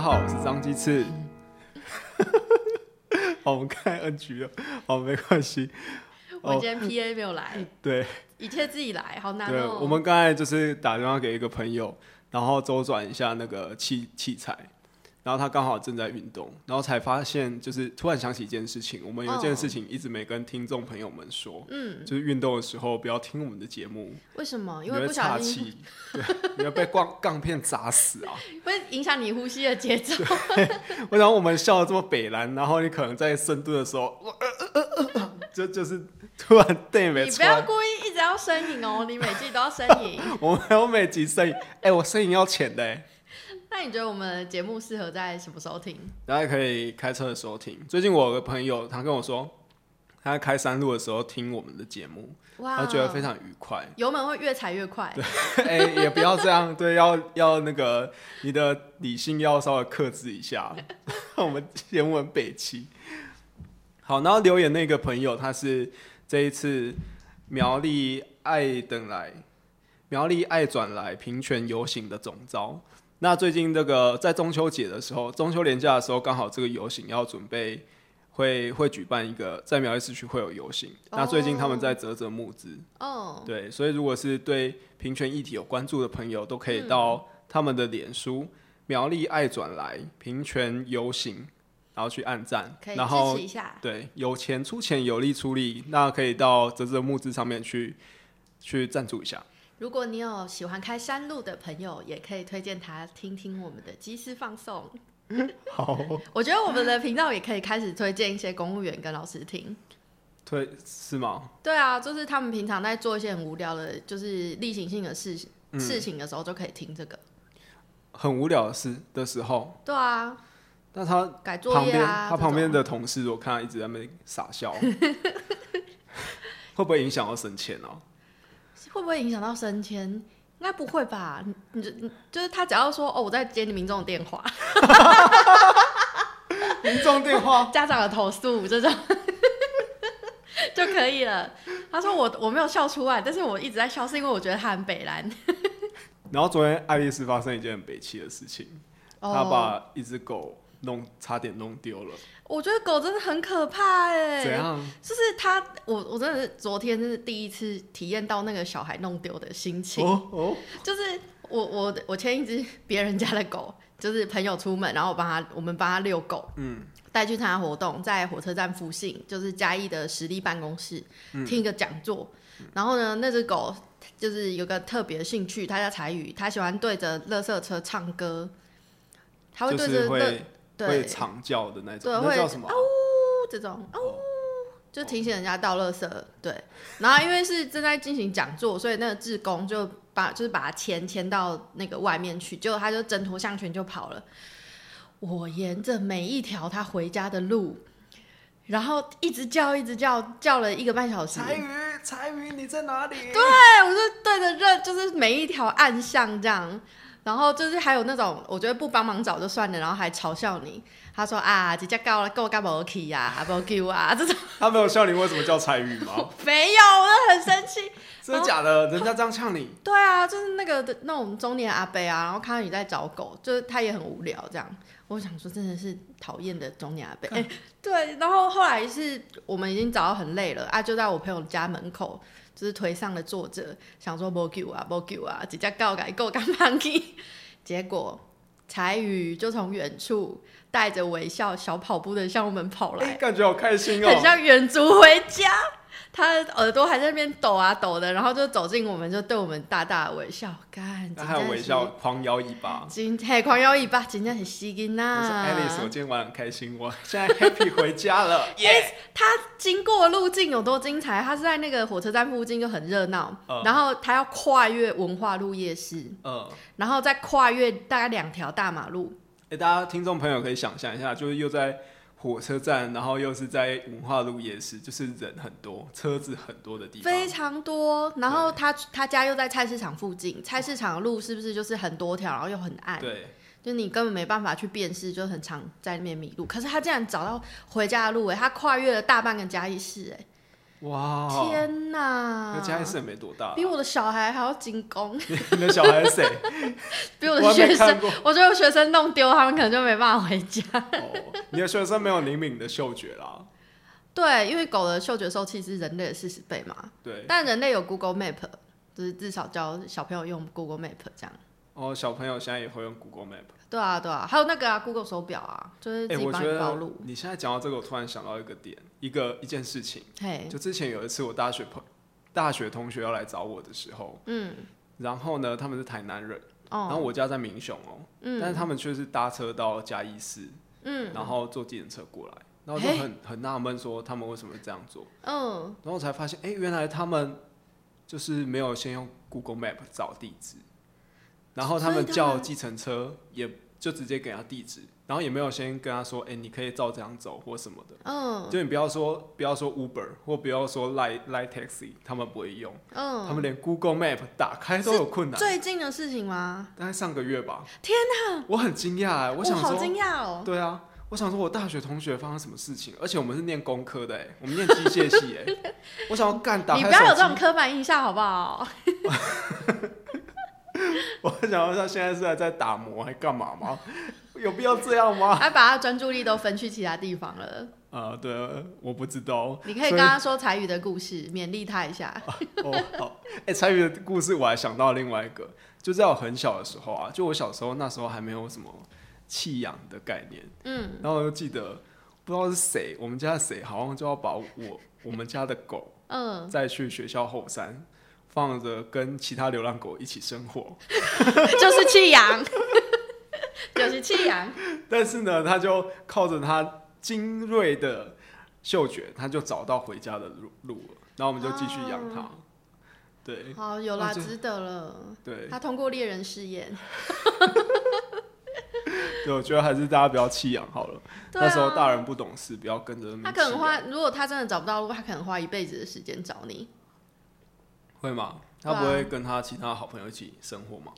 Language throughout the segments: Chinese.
家好，我是张鸡翅。好，我们看 N 局了，好，没关系。我今天 PA 没有来，对一切自己来，好难对，哦。我们刚才就是打电话给一个朋友，然后周转一下那个器器材，然后他刚好正在运动，然后才发现就是突然想起一件事情，我们有一件哦事情一直没跟听众朋友们说，嗯，就是运动的时候不要听我们的节目，为什么？因为不小气，对，你会被杠杠片砸死啊！会影响你呼吸的节奏。我想我们笑的这么北蓝，然后你可能在深蹲的时候，呃呃呃呃就就是突然对没你不要故意一直要呻吟哦，你每季都要呻吟。我没有每集呻吟，哎、我呻吟要浅的、欸，那你觉得我们的节目适合在什么时候听？大家可以开车的时候听。最近我有个朋友，他跟我说，他在开山路的时候听我们的节目，哇，他觉得非常愉快。油门会越踩越快。哎、也不要这样，对，要要那个你的理性要稍微克制一下，我们节目很北齐。好，然后留言那个朋友，他是这一次苗栗爱等来，苗栗爱转来平权游行的总招。那最近这个在中秋节的时候，中秋连假的时候，刚好这个游行要准备会会举办一个在苗栗市区会有游行。那最近他们在泽泽募资，哦，对，所以如果是对平权议题有关注的朋友，都可以到他们的脸书“苗栗爱转来平权游行”，然后去按赞然后。对有钱出钱，有力出力，那可以到泽泽募资上面去去赞助一下。如果你有喜欢开山路的朋友，也可以推荐他听听我们的机师放送。好，我觉得我们的频道也可以开始推荐一些公务员跟老师听。对，是吗？对啊，就是他们平常在做一些很无聊的，就是例行性的事情、嗯事情的时候，就可以听这个。很无聊的事的时候，对啊，那他改作业啊，他旁边的 同事，我看他一直在那边傻笑，会不会影响到省钱哦？会不会影响到升迁？应该不会吧？你你就你就是他只要说哦，我在接你民众的电话，民众电话，家长的投诉这种 就可以了。他说我我没有笑出来，但是我一直在笑，是因为我觉得他很北蓝。然后昨天爱丽丝发生一件很北气的事情，她哦，把一只狗弄差点弄丢了，我觉得狗真的很可怕哎、怎样？就是它，我我真的是昨天真是第一次体验到那个小孩弄丢的心情。哦哦，就是我我我牵一只别人家的狗，就是朋友出门，然后我帮他我们帮他遛狗，嗯，带去参加活动，在火车站附近，就是嘉义的实力办公室、听一个讲座。然后呢，那只狗就是有个特别的兴趣，它叫彩羽，它喜欢对着垃圾车唱歌，它会就是对着垃、会长叫的那种，对会那叫什么啊？这种哦，就提醒人家倒垃圾。对，然后因为是正在进行讲座，所以那个志工就把就是把他牵牵到那个外面去，结果他就挣脱项圈就跑了。我沿着每一条他回家的路，然后一直叫一直叫，叫了一个半小时。彩羽，彩羽，你在哪里？对，我就对着认，就是每一条暗巷这样，然后就是还有那种我觉得不帮忙找就算了，然后还嘲笑你。他说啊，直接告了，够干不去呀，不救啊，这种他没有笑你为什么叫彩羽吗？没有，我都很生气。真的假的？人家这样呛你，对啊，就是那个那种中年阿伯啊，然后看到你在找狗，就是他也很无聊这样。我想说，真的是讨厌的中年阿伯。哎、对，然后后来是我们已经找到很累了啊，就在我朋友家门口，就是推上了作者，想说不救啊，不救啊，直接告改够干放弃。结果彩羽就从远处带着微笑小跑步的向我们跑来哎，，感觉好开心哦很哦。像远足回家。他耳朵还在那边抖啊抖的，然后就走近我们，就对我们大大的微笑，干，他还有微笑，狂摇尾巴。今嘿狂摇尾巴，真正是死囡我说呐。Alice，我今天玩得很开心，我 现在 happy 回家了，耶！他经过的路径有多精彩？他是在那个火车站附近就很热闹，嗯然后他要跨越文化路夜市，嗯，然后再跨越大概两条大马路，哎，大家听众朋友可以想象一下，就是又在火车站，然后又是在文化路夜市，就是人很多，车子很多的地方。非常多。然后他他家又在菜市场附近，菜市场的路是不是就是很多条，然后又很暗？对，就你根本没办法去辨识，就很常在那边迷路。可是他竟然找到回家的路，哎，他跨越了大半个嘉义市，哎，哇，天哪！个嘉义市也没多大，比我的小孩还要精工，你的小孩是谁？比我我的学生还没看，过。我觉得学生弄丢，他们可能就没办法回家。哦，你的学生没有灵敏的嗅觉啦。对，因为狗的嗅觉受器是人类的四十倍嘛，对，但人类有 Google Map，就是至少教小朋友用 Google Map 这样。哦，小朋友现在也会用 Google Map。对啊，对啊，还有那个啊，Google 手表啊，就是自哎、己帮我觉得你暴露。你现在讲到这个，我突然想到一个点，一个一件事情。就之前有一次，我大学朋大学同学要来找我的时候，嗯，然后呢，他们是台南人，哦。然后哦，我家在民雄哦、嗯。但是嗯他们却是搭车到嘉义市，嗯。然后坐计程车过来，然后就很很纳闷，说他们为什么这样做，嗯，然后我才发现，哎、原来他们就是没有先用 Google Map 找地址，然后他们叫计程车也就直接给他地址，然后也没有先跟他说，哎、你可以照这样走或什么的。嗯，就你不要说不要说 Uber 或不要说 Line Line Taxi，他们不会用，嗯，他们连 Google Map 打开都有困难。最近的事情吗？大概上个月吧。天哪！我很惊讶哎，我想好说，惊讶哦。对啊，我想说我大学同学发生什么事情，而且我们是念工科的哎，我们念机械系哎，我想要干打你不要有这种刻板印象好不好？我想问他现在是在在打磨还干嘛吗？有必要这样吗？还把他专注力都分去其他地方了。啊，对，我不知道。你可以跟他说彩宇的故事，勉励他一下。哦，好，哎、参与的故事我还想到另外一个，就在我很小的时候啊，就我小时候那时候还没有什么弃养的概念，嗯，然后我就记得不知道是谁，我们家的谁好像就要把我我们家的狗嗯，再去学校后山放着跟其他流浪狗一起生活，就是弃养，就是弃养。但是呢，他就靠着他精锐的嗅觉，他就找到回家的路路了，然后我们就继续养它。对好，有啦，值得了。对他通过猎人试验。对，我觉得还是大家不要弃养好了。那时候大人不懂事，不要跟着他可能花，如果他真的找不到路，他可能花一辈子的时间找你。会吗？他不会跟他其他好朋友一起生活吗？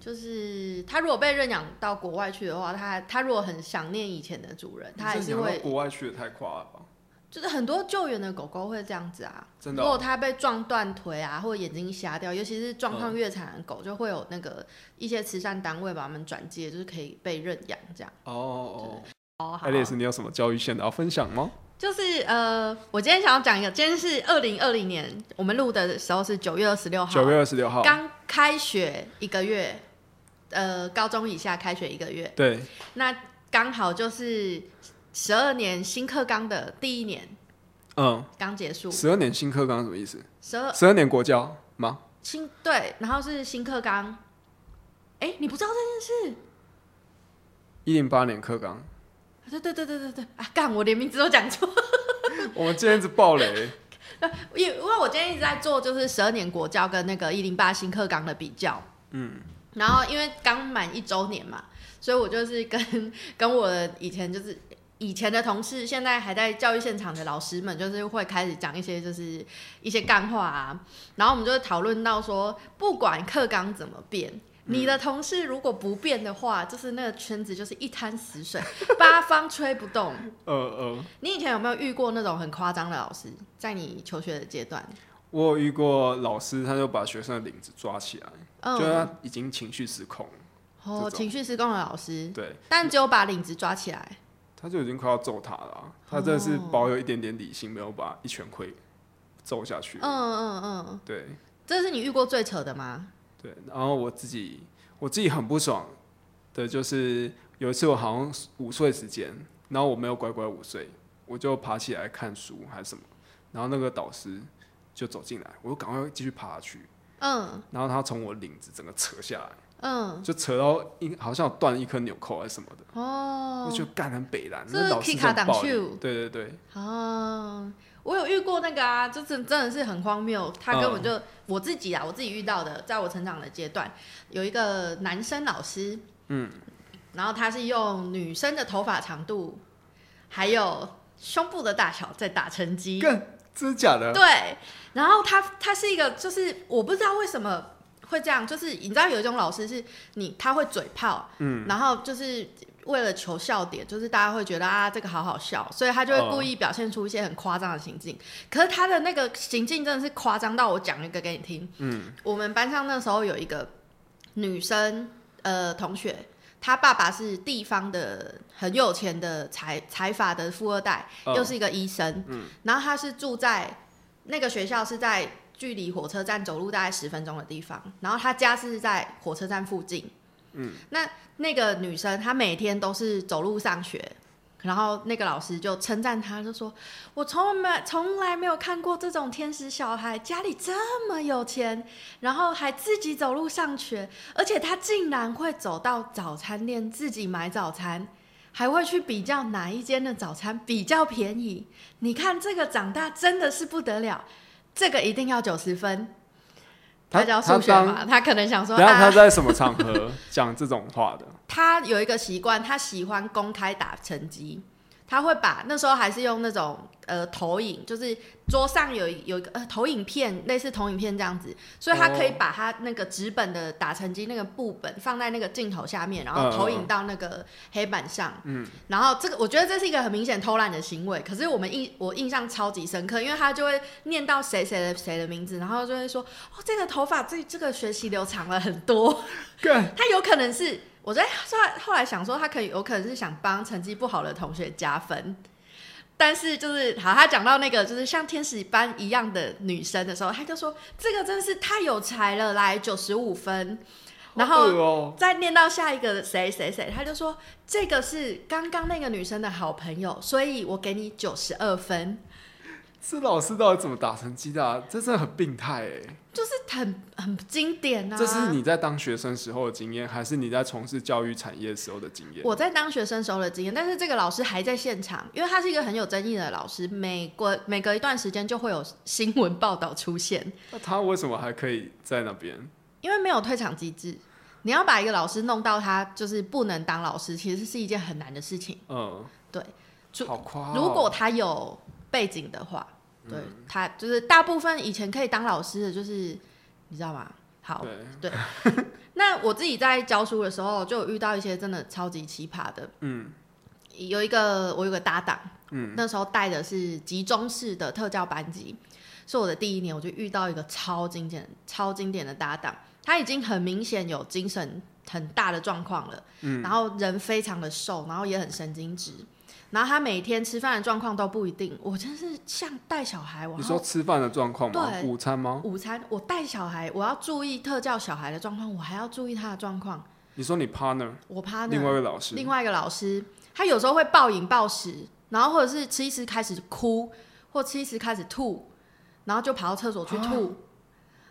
就是他如果被认养到国外去的话，他他如果很想念以前的主人，他还是会，国外去的太快了吧？就是很多救援的狗狗会这样子啊。真的哦、如果它被撞断腿啊，或者眼睛瞎掉，尤其是状况越惨的狗，就会有那个一些慈善单位把它们转接，就是可以被认养这样。哦哦哦，哦，好爱丽丝，你有什么教育线的要分享吗？就是呃，我今天想要讲一个，今天是二零二零年，我们录的时候是九月二十六号，九月二十六号，刚开学一个月，呃，高中以下开学一个月，对，那刚好就是十二年新课纲的第一年嗯，刚结束，十二年新课纲什么意思？十二十二年国教吗？新对，然后是新课纲，哎、你不知道这件事？一零八年课纲，对对对对对对啊！干，我连名字都讲错。我们今天一直爆雷，因因为我今天一直在做就是十二年国教跟那个一零八新课纲的比较，嗯，然后因为刚满一周年嘛，所以我就是跟跟我的以前就是以前的同事，现在还在教育现场的老师们，就是会开始讲一些就是一些干话啊，然后我们就会讨论到说，不管课纲怎么变。你的同事如果不变的话，就是那个圈子就是一滩死水，八方吹不动。呃呃，你以前有没有遇过那种很夸张的老师，在你求学的阶段？我有遇过老师，他就把学生的领子抓起来，就嗯，他已经情绪失控，哦，情绪失控的老师，对，但只有把领子抓起来。他就已经快要揍他了啊、他真的是保有一点点理性，没有把一拳挥揍下去。嗯嗯嗯，对这是你遇过最扯的吗？对，然后我自己我自己很不爽的就是有一次我好像午睡时间，然后我没有乖乖午睡，我就爬起来看书还是什么，然后那个导师就走进来，我就赶快继续爬下去，嗯。然后他从我领子整个扯下来，嗯，就扯到一好像有断一颗纽扣还是什么的，哦。我，就干很北蓝，这是那老师的暴力对对对，哦，我有遇过那个啊，就是真的是很荒谬，他根本就、我自己啊，我自己遇到的，在我成长的阶段，有一个男生老师，嗯，然后他是用女生的头发长度，还有胸部的大小在打成绩，干真的假的？对，然后他他是一个，就是我不知道为什么会这样，就是你知道有一种老师是你他会嘴炮，嗯，然后就是为了求笑点，就是大家会觉得啊这个好好笑，所以他就会故意表现出一些很夸张的行径。可是他的那个行径真的是夸张到我讲一个给你听，嗯，我们班上那时候有一个女生呃同学。她爸爸是地方的很有钱的财财阀的富二代，又是一个医生。嗯，然后他是住在那个学校是在距离火车站走路大概十分钟的地方，然后他家是在火车站附近。那那个女生她每天都是走路上学。然后那个老师就称赞她，就说：“我从来没从来没有看过这种天使小孩，家里这么有钱，然后还自己走路上学，而且她竟然会走到早餐店自己买早餐，还会去比较哪一间的早餐比较便宜。你看这个长大真的是不得了，这个一定要九十分。”他教数学嘛，他可能想说，然后他在什么场合讲这种话的？他有一个习惯，他喜欢公开打成绩，他会把那时候还是用那种。呃，投影就是桌上有有一个呃投影片，类似投影片这样子，所以他可以把他那个纸本的打成机那个布本放在那个镜头下面，然后投影到那个黑板上。嗯，然后这个我觉得这是一个很明显偷懒的行为，可是我们印我印象超级深刻，因为他就会念到谁谁的谁的名字，然后就会说哦，这个头发这这个学习留长了很多。他有可能是我在后来后来想说，他可以有可能是想帮成绩不好的同学加分。但是就是好，他讲到那个就是像天使般一样的女生的时候，他就说这个真是太有才了，来九十五分。然后再念到下一个谁谁谁，他就说这个是刚刚那个女生的好朋友，所以我给你九十二分。这老师到底怎么打成鸡的？这真的很病态哎！就是很很经典啊！这是你在当学生时候的经验，还是你在从事教育产业时候的经验？我在当学生时候的经验，但是这个老师还在现场，因为他是一个很有争议的老师，每过每隔一段时间就会有新闻报道出现。那他为什么还可以在那边？因为没有退场机制。你要把一个老师弄到他就是不能当老师，其实是一件很难的事情。嗯，对。好夸！如果他有背景的话。对他就是大部分以前可以当老师的，就是你知道吗？好，对，那我自己在教书的时候，就有遇到一些真的超级奇葩的。嗯，有一个我有个搭档，嗯，那时候带的是集中式的特教班级，是我的第一年，我就遇到一个超经典、超经典的搭档，他已经很明显有精神很大的状况了，嗯，然后人非常的瘦，然后也很神经质。然后他每天吃饭的状况都不一定，我真是像带小孩。你说吃饭的状况吗？午餐吗？午餐，我带小孩，我要注意特教小孩的状况，我还要注意他的状况。你说你 partner，我 partner，另外一个老师，另外一个老师，他有时候会暴饮暴食，然后或者是吃一吃开始哭，或吃一吃开始吐，然后就跑到厕所去吐。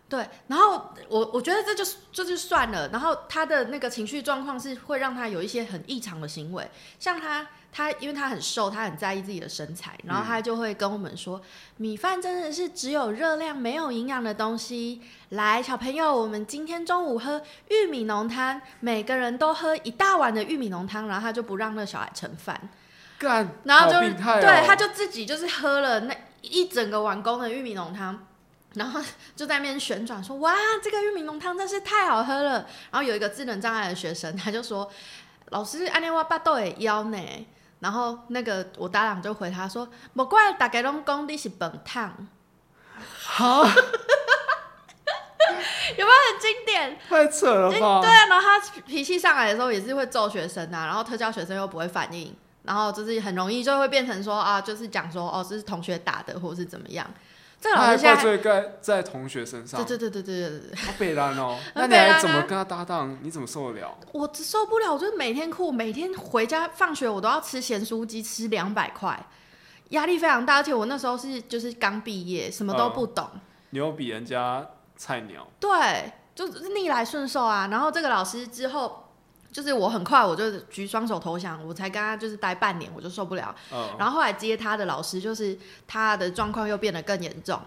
对，然后我我觉得这就这就算了。然后他的那个情绪状况是会让他有一些很异常的行为，像他他因为他很瘦，他很在意自己的身材，然后他就会跟我们说，米饭真的是只有热量没有营养的东西。来，小朋友，我们今天中午喝玉米浓汤，每个人都喝一大碗的玉米浓汤，然后他就不让那小孩盛饭，干，然后就对，他就自己就是喝了那一整个碗公的玉米浓汤。然后 就在那边旋转说：“哇，这个玉米浓汤真是太好喝了。”然后有一个智能障碍的学生，他就说：“老师，安尼我巴肚会腰呢。”然后那个我搭档就回他说：“莫怪大家拢讲你是笨汤。”好，有没有很经典？太扯了吧！对啊，然后他脾气上来的时候也是会揍学生啊，然后特教学生又不会反应，然后就是很容易就会变成说啊，就是讲说哦，这是同学打的，或者是怎么样。这个老师现在在在同学身上，对对对对对对对，好北蓝哦，那你还怎么跟他搭档？你怎么受得了？我受不了，我就是每天哭，每天回家放学我都要吃咸酥鸡，吃两百块，压力非常大。而且我那时候是就是刚毕业，什么都不懂。你又比人家菜鸟？对，就是逆来顺受啊。然后这个老师之后。就是我很快我就举双手投降，我才跟他就是待半年我就受不了，然后后来接他的老师就是他的状况又变得更严重，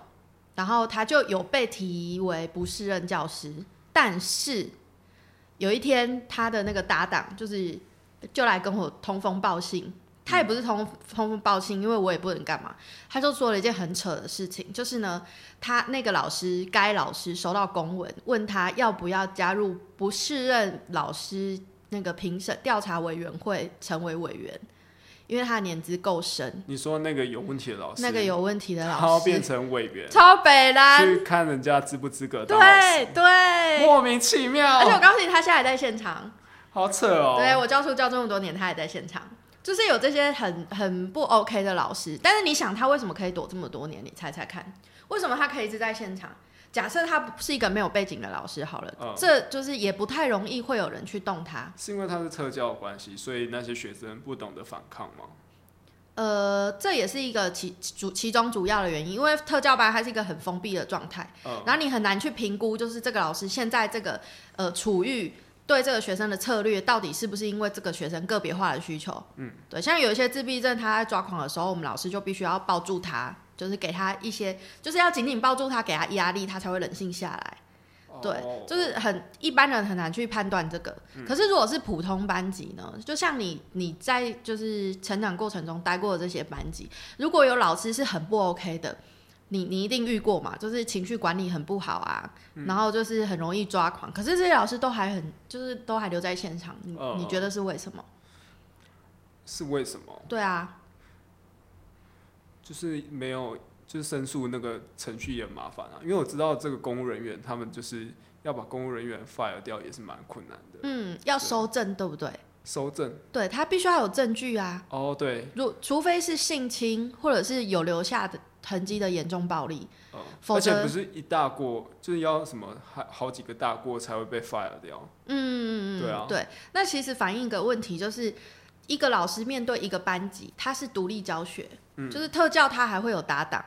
然后他就有被提为不适任教师，但是有一天他的那个搭档就是就来跟我通风报信，他也不是通通风报信，因为我也不能干嘛。他就说了一件很扯的事情，就是呢，他那个老师，该老师收到公文，问他要不要加入不适任老师那个评审调查委员会成为委员，因为他的年资够深。你说那个有问题的老师，那个有问题的老然后老变，成委员，超北啦，去看人家资不资格对对。莫名其妙而且，我告诉你，他现在还在现场。好扯哦。对我教书教这么多年，他还在现场。就是有这些很很不 OK 的老师，但是你想他为什么可以躲这么多年？你猜猜看，为什么他可以一直在现场？假设他不是一个没有背景的老师好了，嗯这就是也不太容易会有人去动他。是因为他是特教的关系，所以那些学生不懂得反抗吗？呃，这也是一个其主其中主要的原因，因为特教班它是一个很封闭的状态，嗯然后你很难去评估，就是这个老师现在这个呃处于对这个学生的策略，到底是不是因为这个学生个别化的需求？嗯，对，像有一些自闭症他在抓狂的时候，我们老师就必须要抱住他，就是给他一些，就是要紧紧抱住他，给他压力，他才会冷静下来。对哦，就是很一般人很难去判断这个。可是如果是普通班级呢？就像你你在就是成长过程中待过的这些班级，如果有老师是很不 OK 的，你你一定遇过嘛？就是情绪管理很不好啊，然后就是很容易抓狂。可是这些老师都还很就是都还留在现场，你、嗯你觉得是为什么？是为什么？对啊，就是没有，就是申诉那个程序也很麻烦啊。因为我知道这个公务人员，他们就是要把公务人员 fire 掉，也是蛮困难的。嗯，要收证对不对？收证对他必须要有证据啊，哦，对，如除非是性侵或者是有留下的痕迹的严重暴力，嗯，否则而且不是一大过，就是要什么好好几个大过才会被 fire 掉。嗯，对啊对，那其实反映一个问题，就是一个老师面对一个班级，他是独立教学，嗯就是特教他还会有搭档，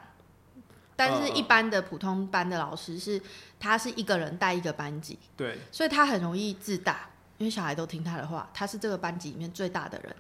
但是一般的普通班的老师是他是一个人带一个班级，对，所以他很容易自大，因为小孩都听他的话，他是这个班级里面最大的人。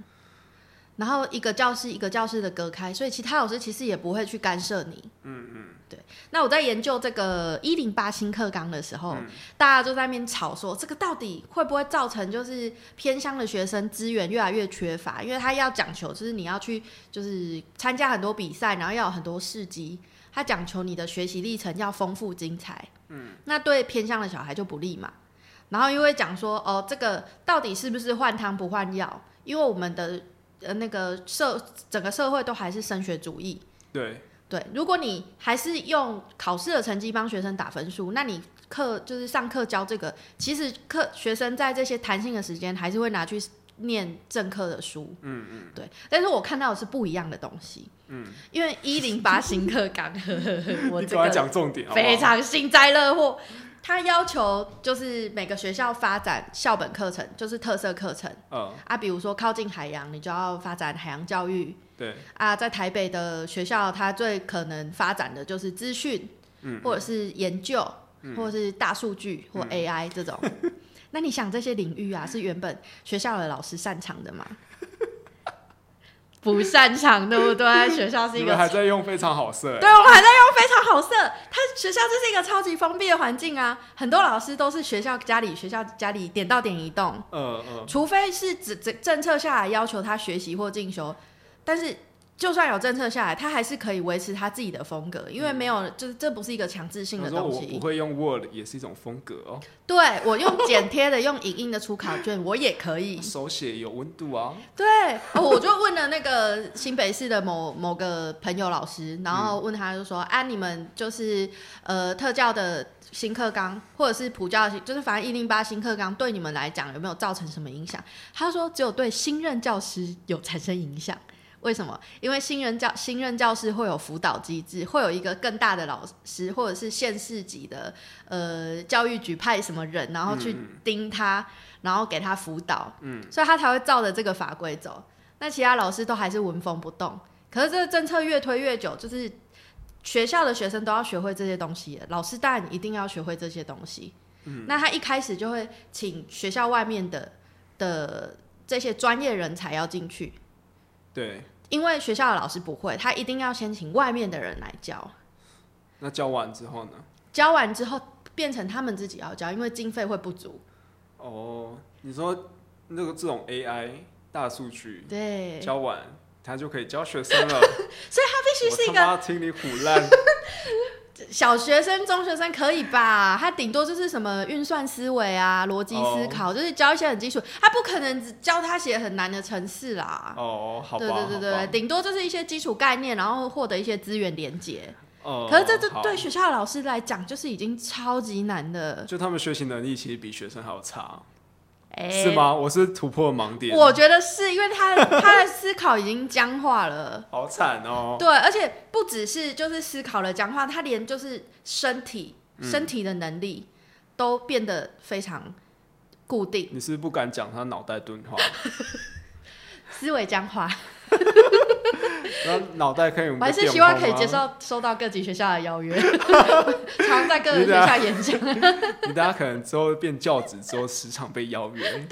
然后一个教室一个教室的隔开，所以其他老师其实也不会去干涉你。嗯嗯，对。那我在研究这个一零八新课纲的时候，嗯大家就在那边吵说，这个到底会不会造成就是偏乡的学生资源越来越缺乏？因为他要讲求就是你要去就是参加很多比赛，然后要有很多事迹，他讲求你的学习历程要丰富精彩。嗯，那对偏乡的小孩就不利嘛。然后又会讲说，哦，这个到底是不是换汤不换药？因为我们的呃那个社整个社会都还是升学主义，对，对，如果你还是用考试的成绩帮学生打分数，那你课就是上课教这个，其实课学生在这些弹性的时间还是会拿去念正课的书。嗯嗯，对，但是我看到的是不一样的东西。嗯，因为一零八新课纲，我这个讲重点好好非常幸灾乐祸。他要求就是每个学校发展校本课程，就是特色课程。嗯，啊，比如说靠近海洋，你就要发展海洋教育，对，啊，在台北的学校，它最可能发展的就是资讯，嗯或者是研究，或者是大数据或嗯。AI 这种。那你想这些领域啊，是原本学校的老师擅长的吗？不擅长，对不对？学校是一个还在用非常好色，对，我们还在用非常好色。他学校就是一个超级封闭的环境啊，很多老师都是学校家里学校家里点到点移动，嗯嗯，除非是政政政策下来要求他学习或进修，但是就算有政策下来，他还是可以维持他自己的风格，因为没有就是这不是一个强制性的东西。我不会用 Word 也是一种风格哦，对我用剪贴的、用影印的出考卷，我也可以。手写有温度啊，对，哦我就问了那个新北市的某某个朋友老师，然后问他就说：“啊，你们就是呃特教的新课纲，或者是普教的新，就是反正一零八新课纲对你们来讲有没有造成什么影响？”他说：“只有对新任教师有产生影响。”为什么？因为新人教新任教师会有辅导机制，会有一个更大的老师或者是县市级的呃教育局派什么人，然后去盯他，然后给他辅导，嗯，所以他才会照着这个法规走。那其他老师都还是纹风不动。可是这个政策越推越久，就是学校的学生都要学会这些东西，老师当然一定要学会这些东西。嗯，那他一开始就会请学校外面的的这些专业人才要进去，对，因为学校的老师不会，他一定要先请外面的人来教，那教完之后呢？教完之后变成他们自己要教，因为经费会不足。哦，你说那个这种 AI 大数据对，教完，他就可以教学生了。所以他必须是一个听你唬烂。小学生、中学生可以吧？他顶多就是什么运算思维啊、逻辑思考，就是教一些很基础。他不可能只教他写很难的程式啦。哦，好吧，对对对对，顶多就是一些基础概念，然后获得一些资源连接。哦，可是这这对学校的老师来讲，就是已经超级难的。就他们学习能力其实比学生还要差，哎是？吗？我是突破盲点，我觉得是因为他 他的思考已经僵化了。好惨哦。对，而且不只是就是思考了僵化，他连就是身体嗯身体的能力都变得非常固定，你是不是不敢讲他脑袋钝化，思维僵化。然后脑袋可以用我还是希望可以接受收到各级学校的邀约，常在各个学校演讲。你大家可能之后变教职之后，时常被邀约，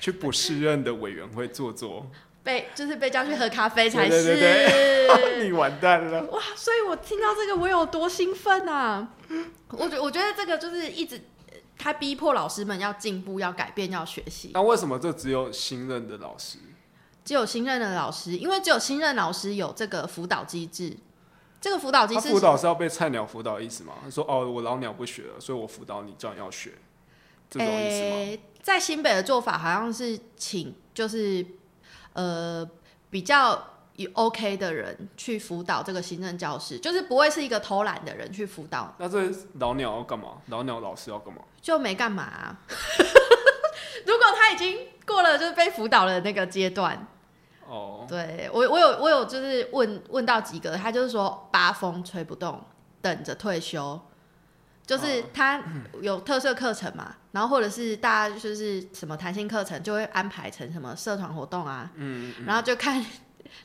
去不适任的委员会坐坐，被就是被叫去喝咖啡才对是。对你完蛋了。哇！所以我听到这个，我有多兴奋啊！我觉我觉得这个就是一直他逼迫老师们要进步、要改变、要学习。那为什么这只有新任的老师？只有新任的老师，因为只有新任老师有这个辅导机制。这个辅导机制是辅导是要被菜鸟辅导的意思吗？他说哦，我老鸟不学了，所以我辅导你，叫你要学，这种意思吗？诶在新北的做法好像是请就是呃比较有 OK 的人去辅导这个新任教师，就是不会是一个偷懒的人去辅导，那这老鸟要干嘛？老鸟老师要干嘛？就没干嘛啊、如果他已经过了就是被辅导的那个阶段，哦，对我我有我有就是问问到几个，他就是说八风吹不动，等着退休。就是他有特色课程嘛，然后或者是大家就是什么弹性课程，就会安排成什么社团活动啊，嗯，然后就看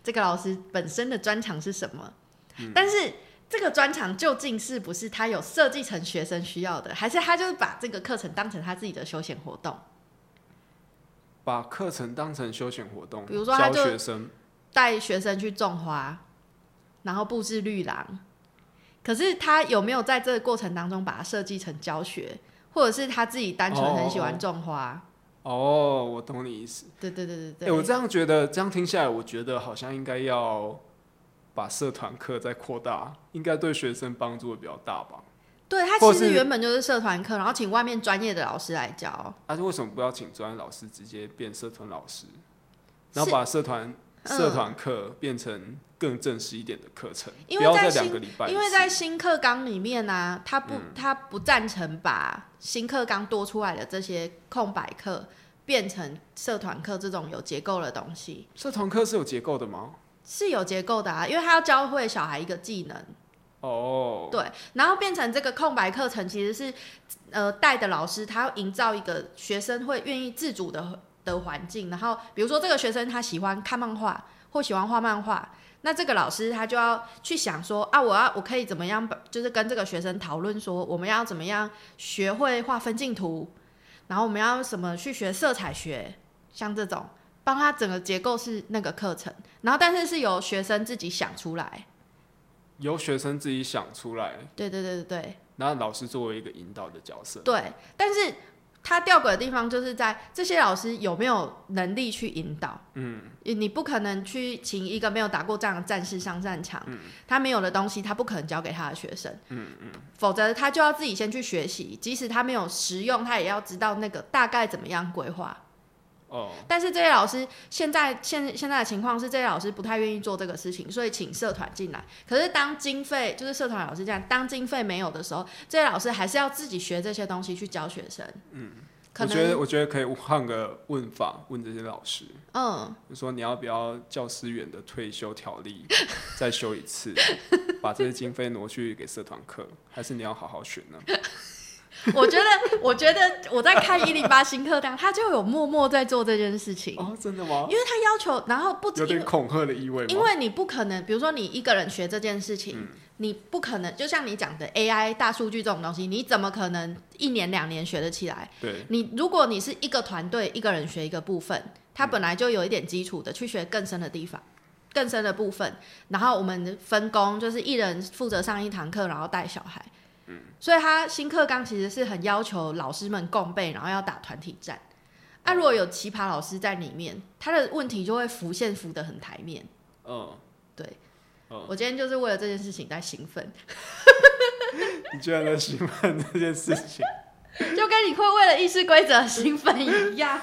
这个老师本身的专长是什么。嗯但是这个专长究竟是不是他有设计成学生需要的，还是他就是把这个课程当成他自己的休闲活动？把课程当成休闲活动，比如说他教就学生，带学生去种花，然后布置绿廊。可是他有没有在这个过程当中把它设计成教学，或者是他自己单纯很喜欢种花？哦，我懂你意思。对对对对哎、对。我这样觉得，这样听下来，我觉得好像应该要把社团课再扩大，应该对学生帮助会比较大吧？对他其实原本就是社团课，然后请外面专业的老师来教。但、是为什么不要请专业老师直接变社团老师，然后把社团嗯社团课变成更正式一点的课程，因不要在新两个礼拜，因为在新课纲里面呢、他不、嗯他不赞成把新课纲多出来的这些空白课变成社团课这种有结构的东西，社团课是有结构的吗？是有结构的啊，因为他要教会小孩一个技能。哦，对，然后变成这个空白课程，其实是呃带的老师他要营造一个学生会愿意自主的的环境，然后比如说这个学生他喜欢看漫画或喜欢画漫画，那这个老师他就要去想说啊，我要我可以怎么样，就是跟这个学生讨论说，我们要怎么样学会画分镜图，然后我们要什么去学色彩学，像这种帮他整个结构是那个课程，然后但是是由学生自己想出来，由学生自己想出来，对对对对对。然后老师作为一个引导的角色。对，但是他吊诡的地方就是在这些老师有没有能力去引导。嗯，你不可能去请一个没有打过仗的战士上战场，嗯他没有的东西，他不可能教给他的学生。嗯嗯，否则他就要自己先去学习，即使他没有实用，他也要知道那个大概怎么样规划。哦，但是这些老师现在现现在的情况是，这些老师不太愿意做这个事情，所以请社团进来。可是当经费就是社团老师这样，当经费没有的时候，这些老师还是要自己学这些东西去教学生。嗯，可我觉得我觉得可以换个问法，问这些老师，嗯，就说你要不要教师员的退休条例 再修一次，把这些经费挪去给社团课，还是你要好好学呢？我觉得我觉得我在看一零八新课堂，他就有默默在做这件事情，哦，真的吗因？为他要求，然后不止因为有点恐吓的意味吗？因为你不可能，比如说你一个人学这件事情，嗯你不可能，就像你讲的 AI 大数据这种东西，你怎么可能一年两年学得起来？对，你如果你是一个团队，一个人学一个部分，他本来就有一点基础的，去学更深的地方。更深的部分，然后我们分工就是一人负责上一堂课，然后带小孩。嗯，所以他新课纲其实是很要求老师们共备，然后要打团体战。啊，如果有奇葩老师在里面，他的问题就会浮现浮得很台面。嗯，对，嗯，我今天就是为了这件事情在兴奋，你居然在兴奋这件事情。就跟你会为了议事规则兴奋一样。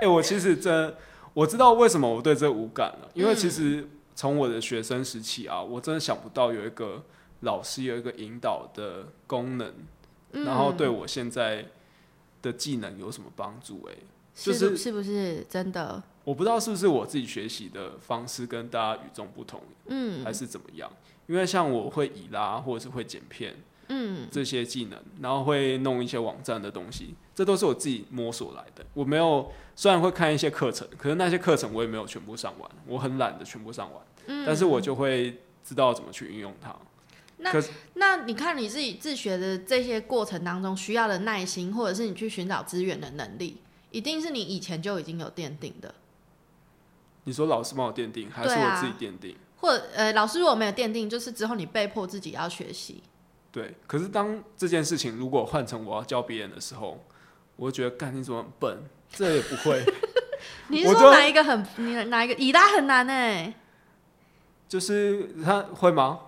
哎、我其实真我知道为什么我对这无感了，因为其实从我的学生时期啊，我真的想不到有一个老师有一个引导的功能，然后对我现在的技能有什么帮助、哎，就是是不是真的？我不知道是不是我自己学习的方式跟大家与众不同，嗯还是怎么样？因为像我会以拉或者是会剪片嗯这些技能，然后会弄一些网站的东西，这都是我自己摸索来的。我没有虽然会看一些课程，可是那些课程我也没有全部上完，我很懒得全部上完，嗯，但是我就会知道怎么去运用它。那那你看你自己自学的这些过程当中需要的耐心，或者是你去寻找资源的能力，一定是你以前就已经有奠定的，你说老师帮我奠定，还是我自己奠定？或者呃老师如果没有奠定，就是之后你被迫自己要学习。对，可是当这件事情如果换成我要教别人的时候，我就觉得干你怎么很笨，这也不会，你是说哪一个很你哪一个以拉很难哎、就是他会吗？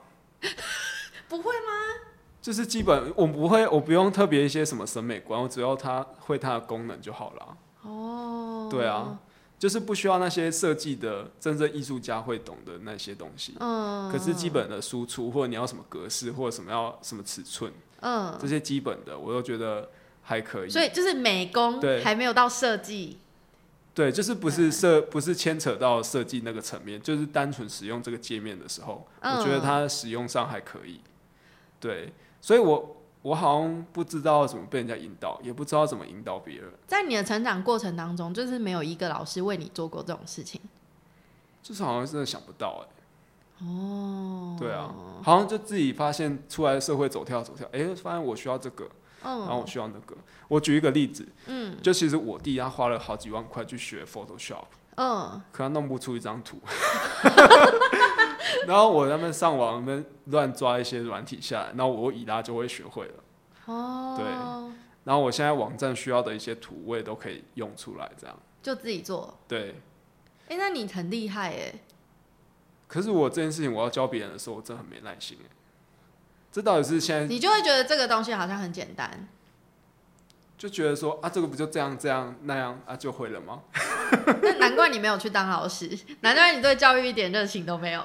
不会吗？就是基本我不会，我不用特别一些什么审美观，我只要它会它的功能就好了。哦，对啊，就是不需要那些设计的真正艺术家会懂的那些东西。嗯，可是基本的输出或者你要什么格式或者什么要什么尺寸，嗯，这些基本的我都觉得还可以。所以就是美工对还没有到设计，对，就是不是设不是牵扯到设计那个层面，就是单纯使用这个界面的时候，嗯我觉得它使用上还可以。对，所以我我好像不知道怎么被人家引导，也不知道怎么引导别人，在你的成长过程当中，就是没有一个老师为你做过这种事情。就是好像真的想不到哎、哦，对啊，好像就自己发现出来社会走跳走跳，哎、发现我需要这个，然后嗯我需要那个。我举一个例子，嗯就其实我弟他花了好几万块去学 Photoshop，嗯，可他弄不出一张图。然后我在那边上网那边乱抓一些软体下来，然后我以拉就会学会了。哦，对然后我现在网站需要的一些图，我也都可以用出来，这样。就自己做。对，哎、那你很厉害哎，可是我这件事情我要教别人的时候，我真的很没耐心哎。这到底是现在你就会觉得这个东西好像很简单。就觉得说啊，这个不就这样这样那样啊就会了吗？那难怪你没有去当老师，难怪你对教育一点热情都没有。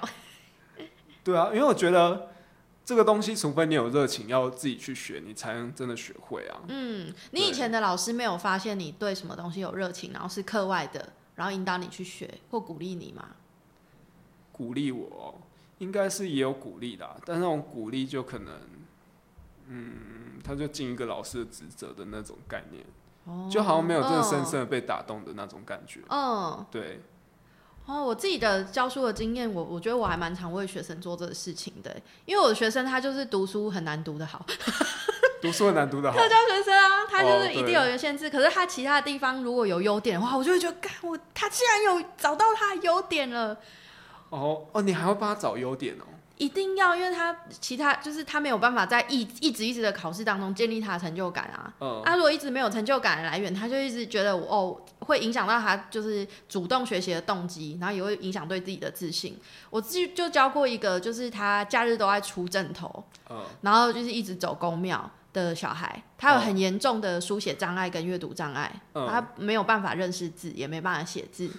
对啊，因为我觉得这个东西，除非你有热情，要自己去学，你才能真的学会啊。嗯，你以前的老师没有发现你对什么东西有热情，然后是课外的，然后引导你去学或鼓励你吗？鼓励我，应该是也有鼓励的啊、但那种鼓励就可能，嗯，他就尽一个老师的职责的那种概念，就好像没有真的深深的被打动的那种感觉。嗯，对，哦，我自己的教书的经验，我我觉得我还蛮常为学生做这个事情的，因为我的学生他就是读书很难读的好，读书很难读的好。特，教学生啊，他就哦是一定有一个限制，可是他其他的地方如果有优点的话，我就会觉得，干我他既然有找到他的优点了，哦哦，你还会帮他找优点哦。一定要，因为他其他就是他没有办法在一一直一直的考试当中建立他的成就感啊。嗯，他如果一直没有成就感的来源，他就一直觉得哦会影响到他就是主动学习的动机，然后也会影响对自己的自信。我自己就教过一个，就是他假日都在出阵头，嗯然后就是一直走公庙的小孩，他有很严重的书写障碍跟阅读障碍，嗯他没有办法认识字，也没办法写字。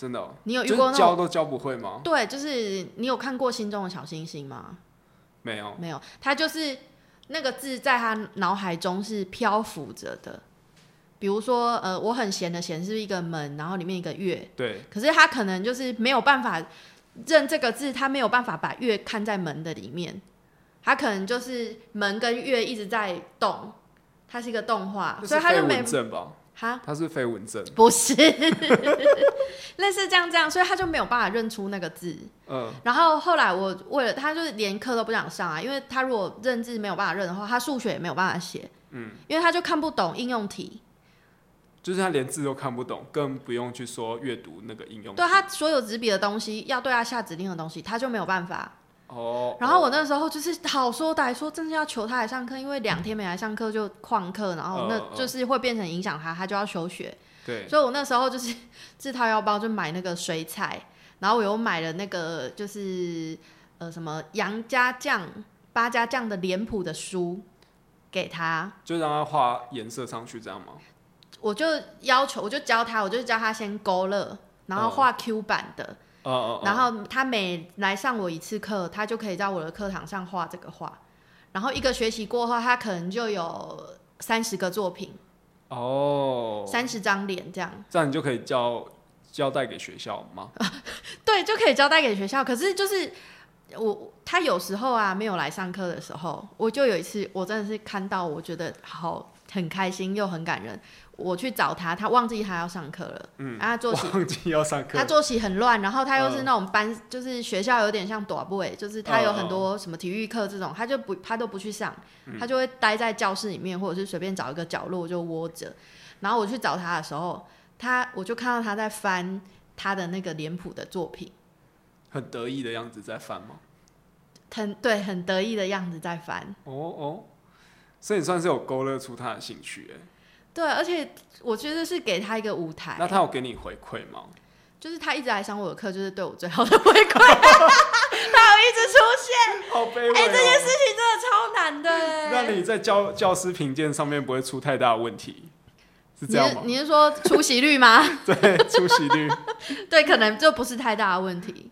真的、哦，你有遇过？教都教不会吗？对，就是你有看过《心中的小星星》吗？没有，没有，他就是那个字在他脑海中是漂浮着的。比如说，呃，我很闲的闲是一个门，然后里面一个月，对，可是他可能就是没有办法认这个字，他没有办法把月看在门的里面，他可能就是门跟月一直在动，它是一个动画，所以他就没？哈，他是飞蚊症，不是类似这样这样，所以他就没有办法认出那个字。嗯，然后后来我为了他，就是连课都不想上啊，因为他如果认字没有办法认的话，他数学也没有办法写，嗯，因为他就看不懂应用题，就是他连字都看不懂，更不用去说阅读那个应用。对他所有纸笔的东西要对他下指令的东西，他就没有办法。哦，然后我那时候就是好说歹说，真的要求他来上课，因为两天没来上课就旷课，然后那就是会变成影响他，他就要休学。对，所以我那时候就是 自掏腰包就买那个水彩，然后我又买了那个就是呃什么杨家将、八家将的脸谱的书给他，就让他画颜色上去，这样吗？我就要求，我就教他，我就教他先勾勒，然后画 Q 版的，哦哦，然后他每来上我一次课，他就可以在我的课堂上画这个画，然后一个学期过后，他可能就有三十个作品，哦，三十张脸这样，这样你就可以交交代给学校吗？对，就可以交代给学校。可是就是我他有时候啊没有来上课的时候，我就有一次我真的是看到，我觉得好很开心又很感人。我去找他，他忘记他要上课了，嗯，他作息忘记要上课，他作息很乱，然后他又是那种班，就是学校有点像短部诶，就是他有很多什么体育课这种，他就不他都不去上，他就会待在教室里面，或者是随便找一个角落就窝着。然后我去找他的时候，他我就看到他在翻他的那个脸谱的作品，很得意的样子在翻吗？很对，很得意的样子在翻。哦哦，所以你算是有勾勒出他的兴趣哎。对，而且我觉得是给他一个舞台。那他有给你回馈吗？就是他一直来上我的课，就是对我最好的回馈。他有一直出现，好卑微。哎，这件事情真的超难的。那你在教教师评鉴上面不会出太大的问题？是这样吗？你是说出席率吗？对，出席率。对，可能就不是太大的问题。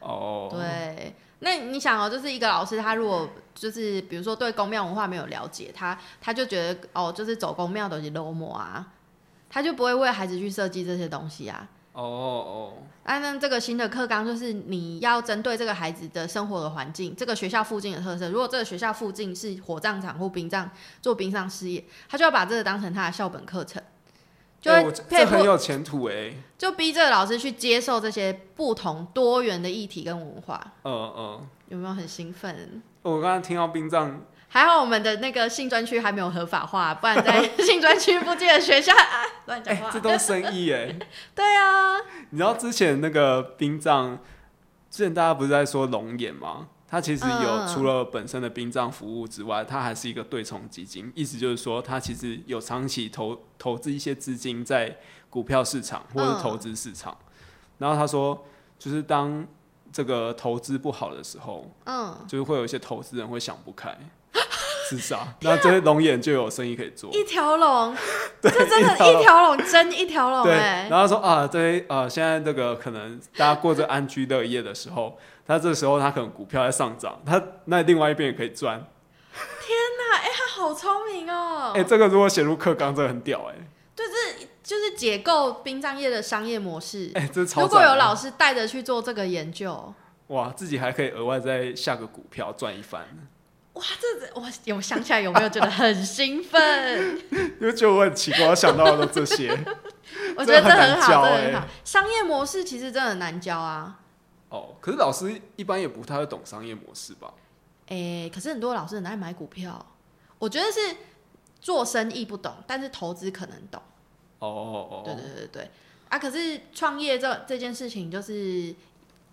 哦。对。那你想哦，就是一个老师，他如果就是比如说对宫庙文化没有了解，他他就觉得哦，就是走宫庙都是 low 模啊，他就不会为孩子去设计这些东西啊。哦哦。啊，那这个新的课纲就是你要针对这个孩子的生活的环境，这个学校附近的特色。如果这个学校附近是火葬场或殡葬做殡葬事业，他就要把这个当成他的校本课程。就这很有前途哎！就逼这个老师去接受这些不同多元的议题跟文化。嗯嗯，有没有很兴奋？我刚刚听到殡葬，还好我们的那个性专区还没有合法化，不然在 性专区附近的学校乱讲话，这都生意哎。对啊，你知道之前那个殡葬，之前大家不是在说龙眼吗？它其实有除了本身的殡葬服务之外，它还是一个对冲基金，意思就是说，它其实有长期投投资一些资金在股票市场或者投资市场。然后他说，就是当这个投资不好的时候，嗯，就是会有一些投资人会想不开 自杀，那这些龙眼就有生意可以做。一条龙，这真的，一条龙真一条龙。对，然后说啊，这些呃，现在这个可能大家过着安居乐业的时候。他这时候他可能股票在上涨，他那另外一边也可以赚。天哪，哎，他好聪明哦！哎，这个如果写入课纲，真的很屌哎。对，这就是解构殡葬业的商业模式。哎，这超。如果有老师带着去做这个研究，哇，自己还可以额外再下个股票赚一番。哇，这我有想起来有没有觉得很兴奋？因为觉得我很奇怪，我想到的都这些。我觉得这很好，这很好。商业模式其实真的很难教啊。哦，可是老师一般也不太会懂商业模式吧？哎，可是很多老师很爱买股票，我觉得是做生意不懂，但是投资可能懂。哦哦哦，对对对对啊！可是创业这这件事情，就是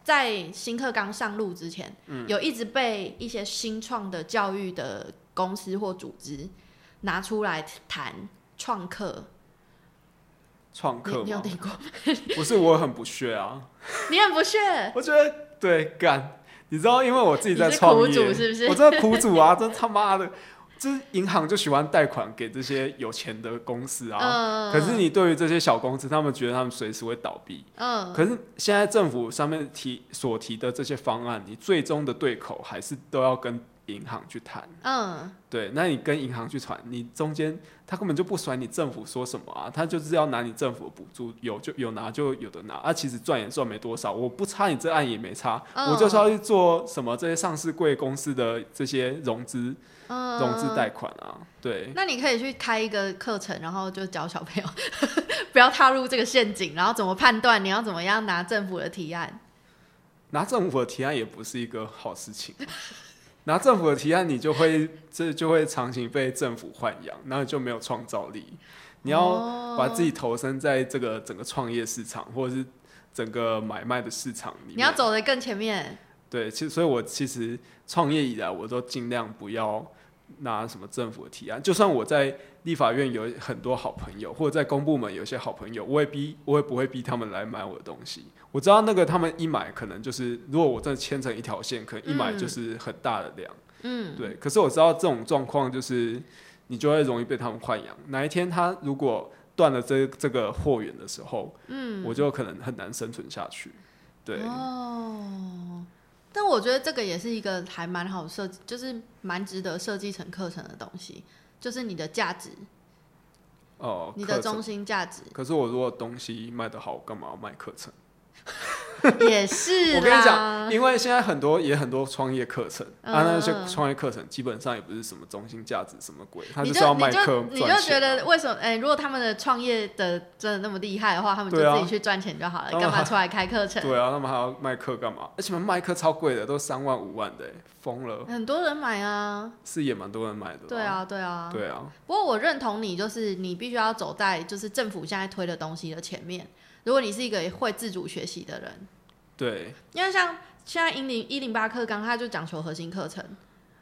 在新课刚上路之前，有一直被一些新创的教育的公司或组织拿出来谈创客。创客你有听过？不是，我很不屑啊。你很不屑？我觉得对干，你知道，因为我自己在创业，是不是？我真的苦主啊！真他妈的，就是银行就喜欢贷款给这些有钱的公司啊。可是你对于这些小公司，他们觉得他们随时会倒闭。嗯。可是现在政府上面提所提的这些方案，你最终的对口还是都要跟。银行去谈，嗯，对，那你跟银行去谈，你中间他根本就不甩你政府说什么啊，他就是要拿你政府的补助，有就有拿就有的拿，啊，其实赚也赚没多少，我不差你这案也没差，我就是要去做什么这些上市贵公司的这些融资，融资贷款啊，对。那你可以去开一个课程，然后就教小朋友 不要踏入这个陷阱，然后怎么判断你要怎么样拿政府的提案，拿政府的提案也不是一个好事情。拿政府的提案，你就会这就会长期被政府豢养，然后就没有创造力。你要把自己投身在这个整个创业市场，或者是整个买卖的市场里面。你要走得更前面。对，其实所以，我其实创业以来，我都尽量不要拿什么政府的提案。就算我在立法院有很多好朋友，或者在公部门有些好朋友，我也逼我也不会逼他们来买我的东西。我知道那个他们一买可能就是，如果我真的牵成一条线，可能一买就是很大的量。嗯，对，可是我知道这种状况就是你就会容易被他们豢养。哪一天他如果断了这这个货源的时候，嗯，我就可能很难生存下去。对，哦，但我觉得这个也是一个还蛮好设计，就是蛮值得设计成课程的东西，就是你的价值，哦、你的中心价值可是我如果东西卖得好，我干嘛要卖课程？也是我跟你讲，因为现在很多也很多创业课程，嗯啊，那些嗯创业课程基本上也不是什么中心价值什么鬼，他就是要卖课你就觉得为什么？哎、如果他们的创业的真的那么厉害的话，他们就自己去赚钱就好了，干嘛出来开课程？对啊，他们还要卖课干嘛？而且卖课超贵的，都三万五万的，欸疯了，很多人买啊，是也蛮多人买的。对，啊，对啊。对啊，不过我认同你，就是你必须要走在就是政府现在推的东西的前面。如果你是一个会自主学习的人，对，因为像现在一零一零八课纲，它就讲求核心课程。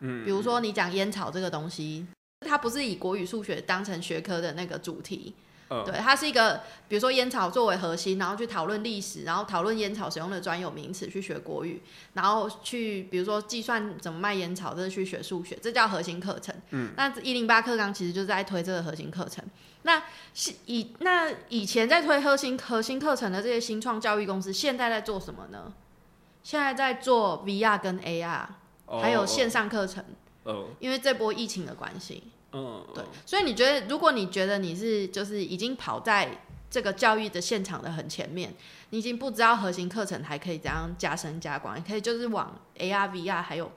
嗯，比如说你讲烟草这个东西，它不是以国语、数学当成学科的那个主题，嗯对，它是一个比如说烟草作为核心，然后去讨论历史，然后讨论烟草使用的专有名词，去学国语，然后去比如说计算怎么卖烟草，这是去学数学，这叫核心课程。嗯，那一零八课纲其实就是在推这个核心课程。那是以那以前在推核心核心课程的这些新创教育公司，现在在做什么呢？现在在做 VR 跟 AR，、哦还有线上课程，哦，因为这波疫情的关系。嗯，对，所以你觉得，如果你觉得你是就是已经跑在这个教育的现场的很前面，你已经不知道核心课程还可以怎样加深加广，你可以就是往 AR、VR 还有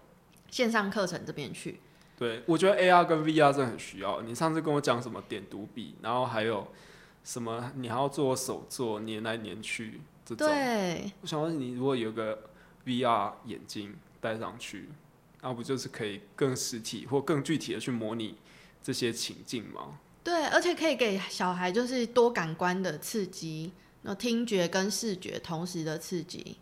线上课程这边去。对，我觉得 AR 跟 VR 真的很需要。你上次跟我讲什么点读笔，然后还有什么你还要做手作，粘来粘去这种。对，我想问你，如果有个 VR 眼镜戴上去，那不就是可以更实体或更具体的去模拟这些情境吗？对，而且可以给小孩就是多感官的刺激，那听觉跟视觉同时的刺激。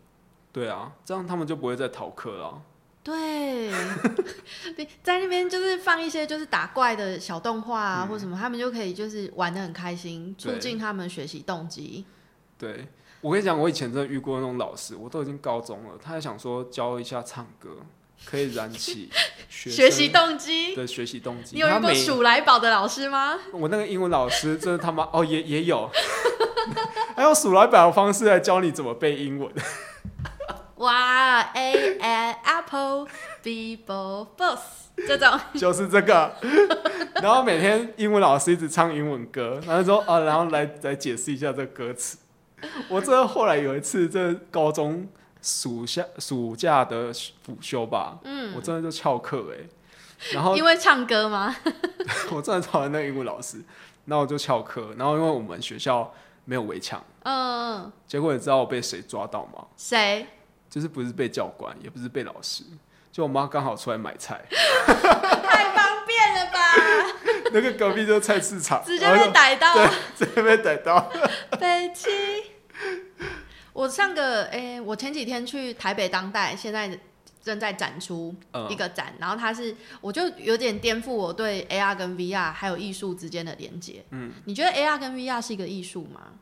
对啊，这样他们就不会再逃课了。对，你在那边就是放一些就是打怪的小动画啊，嗯或什么，他们就可以就是玩的很开心，促进他们学习动机。对，我跟你讲，我以前真的遇过那种老师，我都已经高中了，他还想说教一下唱歌，可以燃起学学习动机。的学习动机。你有遇过数来宝的老师吗？我那个英文老师真的他妈哦也也有，还用数来宝的方式来教你怎么背英文。哇，A A Apple B B Boss 这种，就是这个。然后每天英文老师一直唱英文歌，然后说啊，然后来来解释一下这个歌词。我这后来有一次，这高中暑假暑假的辅修吧，嗯，我真的就翘课哎，然后因为唱歌吗？我真的讨厌那个英文老师，然后我就翘课，然后因为我们学校没有围墙，嗯，结果你知道我被谁抓到吗？谁？就是不是被教官，也不是被老师，就我妈刚好出来买菜，太方便了吧！那个隔壁就是菜市场，直接被逮到，对，直接被逮到。北七。我上个诶、我前几天去台北当代，现在正在展出嗯一个展，然后它是，我就有点颠覆我对 AR 跟 VR 还有艺术之间的连接。嗯，你觉得 AR 跟 VR 是一个艺术吗？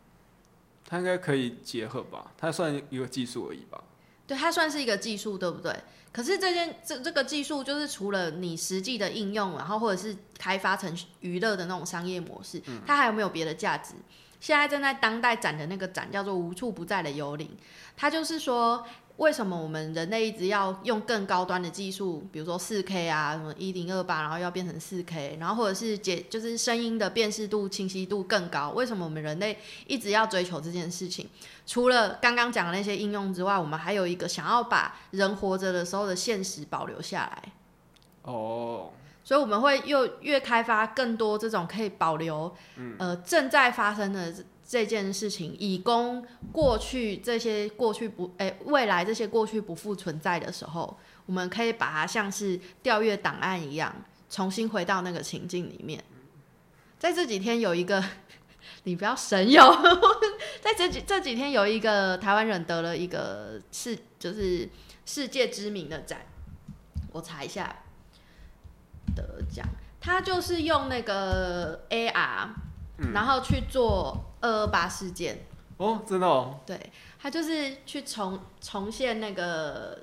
它应该可以结合吧？它算一个技术而已吧？对，它算是一个技术，对不对？可是这件这这个技术，就是除了你实际的应用，然后或者是开发成娱乐的那种商业模式，它还有没有别的价值？现在正在当代展的那个展叫做“无处不在的幽灵”，它就是说，为什么我们人类一直要用更高端的技术，比如说四 K 啊，什么一零二八，然后要变成四 K，然后或者是解就是声音的辨识度、清晰度更高？为什么我们人类一直要追求这件事情？除了刚刚讲的那些应用之外，我们还有一个想要把人活着的时候的现实保留下来，哦，所以我们会又越开发更多这种可以保留，呃，正在发生的这这件事情，以供过去这些过去不，哎、未来这些过去不复存在的时候，我们可以把它像是调阅档案一样，重新回到那个情境里面。在这几天有一个，你不要神游，在这几这几天有一个台湾人得了一个世就是世界知名的展，我查一下，得奖？他就是用那个 AR，、嗯。然后去做二二八事件，哦，真的哦，对他就是去重重现那个，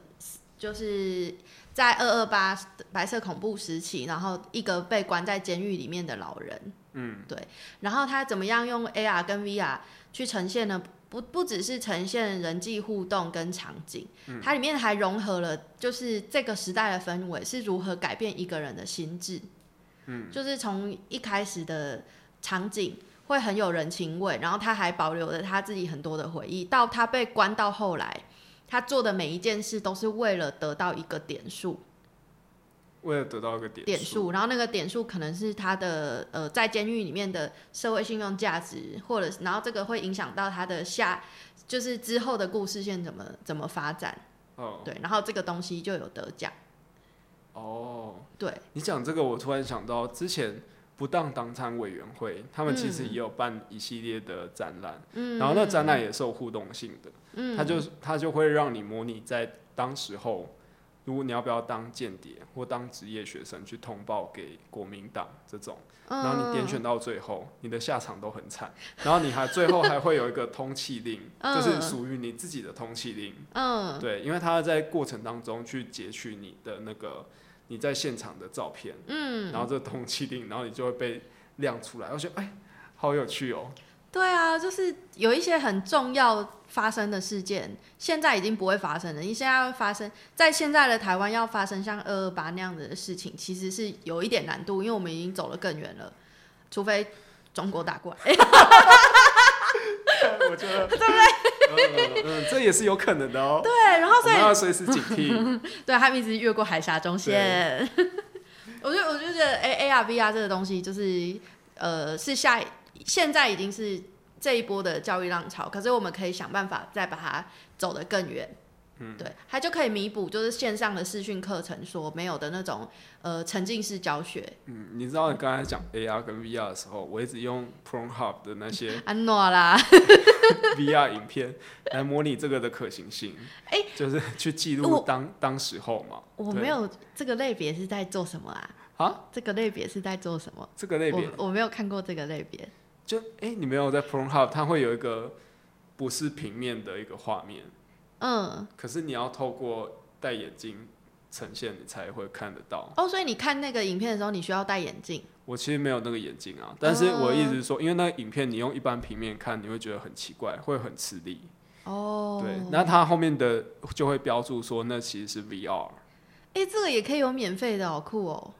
就是在二二八白色恐怖时期，然后一个被关在监狱里面的老人，嗯，对，然后他怎么样用 AR 跟 VR 去呈现呢？不不只是呈现人际互动跟场景，它里面还融合了就是这个时代的氛围是如何改变一个人的心智。嗯，就是从一开始的场景会很有人情味，然后他还保留了他自己很多的回忆，到他被关到后来，他做的每一件事都是为了得到一个点数。为了得到一个点点数，然后那个点数可能是他的呃在监狱里面的社会信用价值，或者是然后这个会影响到他的下就是之后的故事线怎么怎么发展，哦。对，然后这个东西就有得奖，哦，对，你讲这个，我突然想到之前不当党产委员会，他们其实嗯也有办一系列的展览，嗯，然后那展览也是有互动性的，嗯，它就他就会让你模拟在当时候，如果你要不要当间谍或当职业学生去通报给国民党这种，然后你点选到最后，你的下场都很惨，然后你还最后还会有一个通气令，嗯。就是属于你自己的通气令，嗯。对，因为他在过程当中去截取你的那个你在现场的照片，嗯，然后这通气令，然后你就会被亮出来，我觉得哎，好有趣哦。对啊，就是有一些很重要发生的事件，现在已经不会发生了。你现在要发生在现在的台湾要发生像二二八那样子的事情，其实是有一点难度，因为我们已经走了更远了，除非中国打过来。我觉得 对不对？这也是有可能的哦。对，然后所以们要随时警惕。对他们一直越过海峡中线。我就我就觉得 A A R V R 这个东西就是呃是下现在已经是这一波的教育浪潮，可是我们可以想办法再把它走得更远。嗯，对，它就可以弥补就是线上的视讯课程所没有的那种呃沉浸式教学。嗯，你知道你刚才讲 AR 跟 VR 的时候，我一直用 Pornhub 的那些安 诺啦，VR 影片来模拟这个的可行性。哎就是去记录当当时候嘛。我没有这个类别是在做什么啊？啊，这个类别是在做什么？这个类别我我没有看过这个类别。就哎、你没有在 Pornhub，它会有一个不是平面的一个画面，嗯，可是你要透过戴眼镜呈现，你才会看得到。哦，所以你看那个影片的时候，你需要戴眼镜。我其实没有那个眼镜啊，但是我的意思是说，因为那个影片你用一般平面看，你会觉得很奇怪，会很吃力。哦，对，那它后面的就会标注说那其实是 VR。哎、这个也可以有免费的，好酷哦！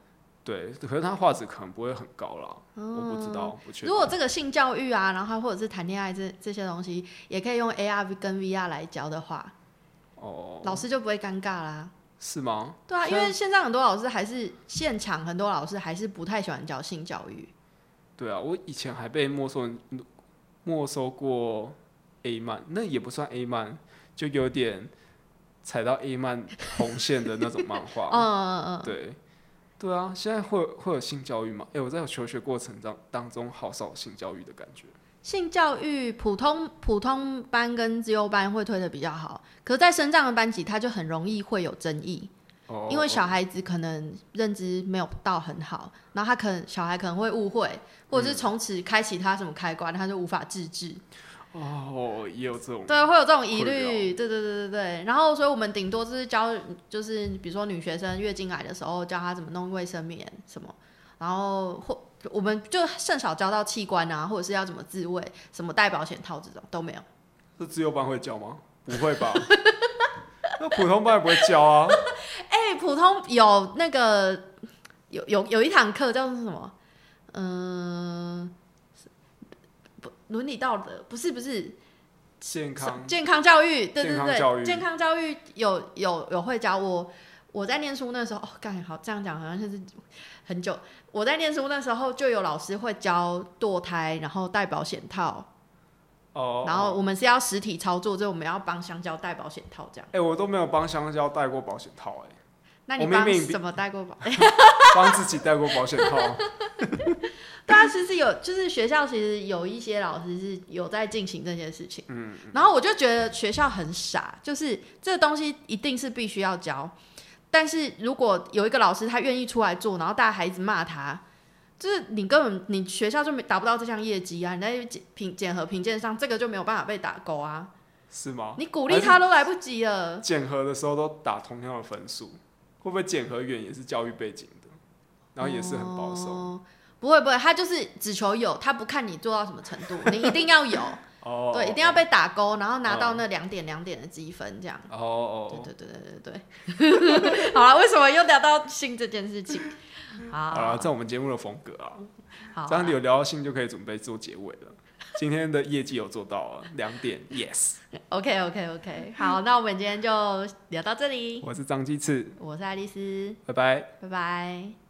对，可是他画质可能不会很高啦，我不知道，不确定。如果这个性教育啊，然后或者是谈恋爱这这些东西，也可以用 AR 跟 VR 来教的话，哦，老师就不会尴尬啦。是吗？对啊，因为现在很多老师还是现场，很多老师还是不太喜欢教性教育。对啊，我以前还被没收没收过 A 漫，那也不算 A 漫，就有点踩到 A 漫红线的那种漫画。嗯嗯嗯，对，对啊，现在会有会有性教育吗？哎、我在求学过程当当中好少有性教育的感觉。性教育普通普通班跟自由班会推的比较好，可是在升上的班级，它就很容易会有争议。哦，因为小孩子可能认知没有到很好，然后他可能小孩可能会误会，或者是从此开启他什么开关，他就无法自制。哦，也有这种。对，会有这种疑虑。对对对对对。然后，所以我们顶多就是教，就是比如说女学生月经来的时候，教她怎么弄卫生棉什么，然后或我们就甚少教到器官啊，或者是要怎么自慰，什么戴保险套这种都没有。这自由班会教吗？不会吧？那普通班也不会教啊。哎、普通有那个有有有一堂课叫做什么？嗯、不伦理道德不是不是健康健康教育，对对健康教育对，健康教育有有有会教我。我在念书那时候，哦，干好这样讲好像是很久。我在念书那时候就有老师会教堕胎，然后戴保险套，哦，然后我们是要实体操作，就我们要帮香蕉戴保险套这样。哎、我都没有帮香蕉戴过保险套、哎，那你帮我明明什么带过保？帮自己带过保险套。对啊，其实有，就是学校其实有一些老师是有在进行这件事情，嗯，然后我就觉得学校很傻，就是这个东西一定是必须要教，但是如果有一个老师他愿意出来做，然后大家孩子骂他，就是你根本你学校就没达不到这项业绩啊，你在检评检核评鉴上这个就没有办法被打勾啊，是吗？你鼓励他都来不及了。检核的时候都打同样的分数，会不会检核员也是教育背景的，然后也是很保守？哦不会不会，他就是只求有，他不看你做到什么程度，你一定要有，哦，对，一定要被打勾，然后拿到那两点两点的积分，这样。哦哦哦，对对对对对对。好了，为什么又聊到性这件事情？好，好了，这我们节目的风格啊，好，这样有聊到性就可以准备做结尾了。今天的业绩有做到啊，两点，yes。OK OK OK，好，那我们今天就聊到这里。我是张鸡翅，我是爱丽丝，拜拜。拜拜。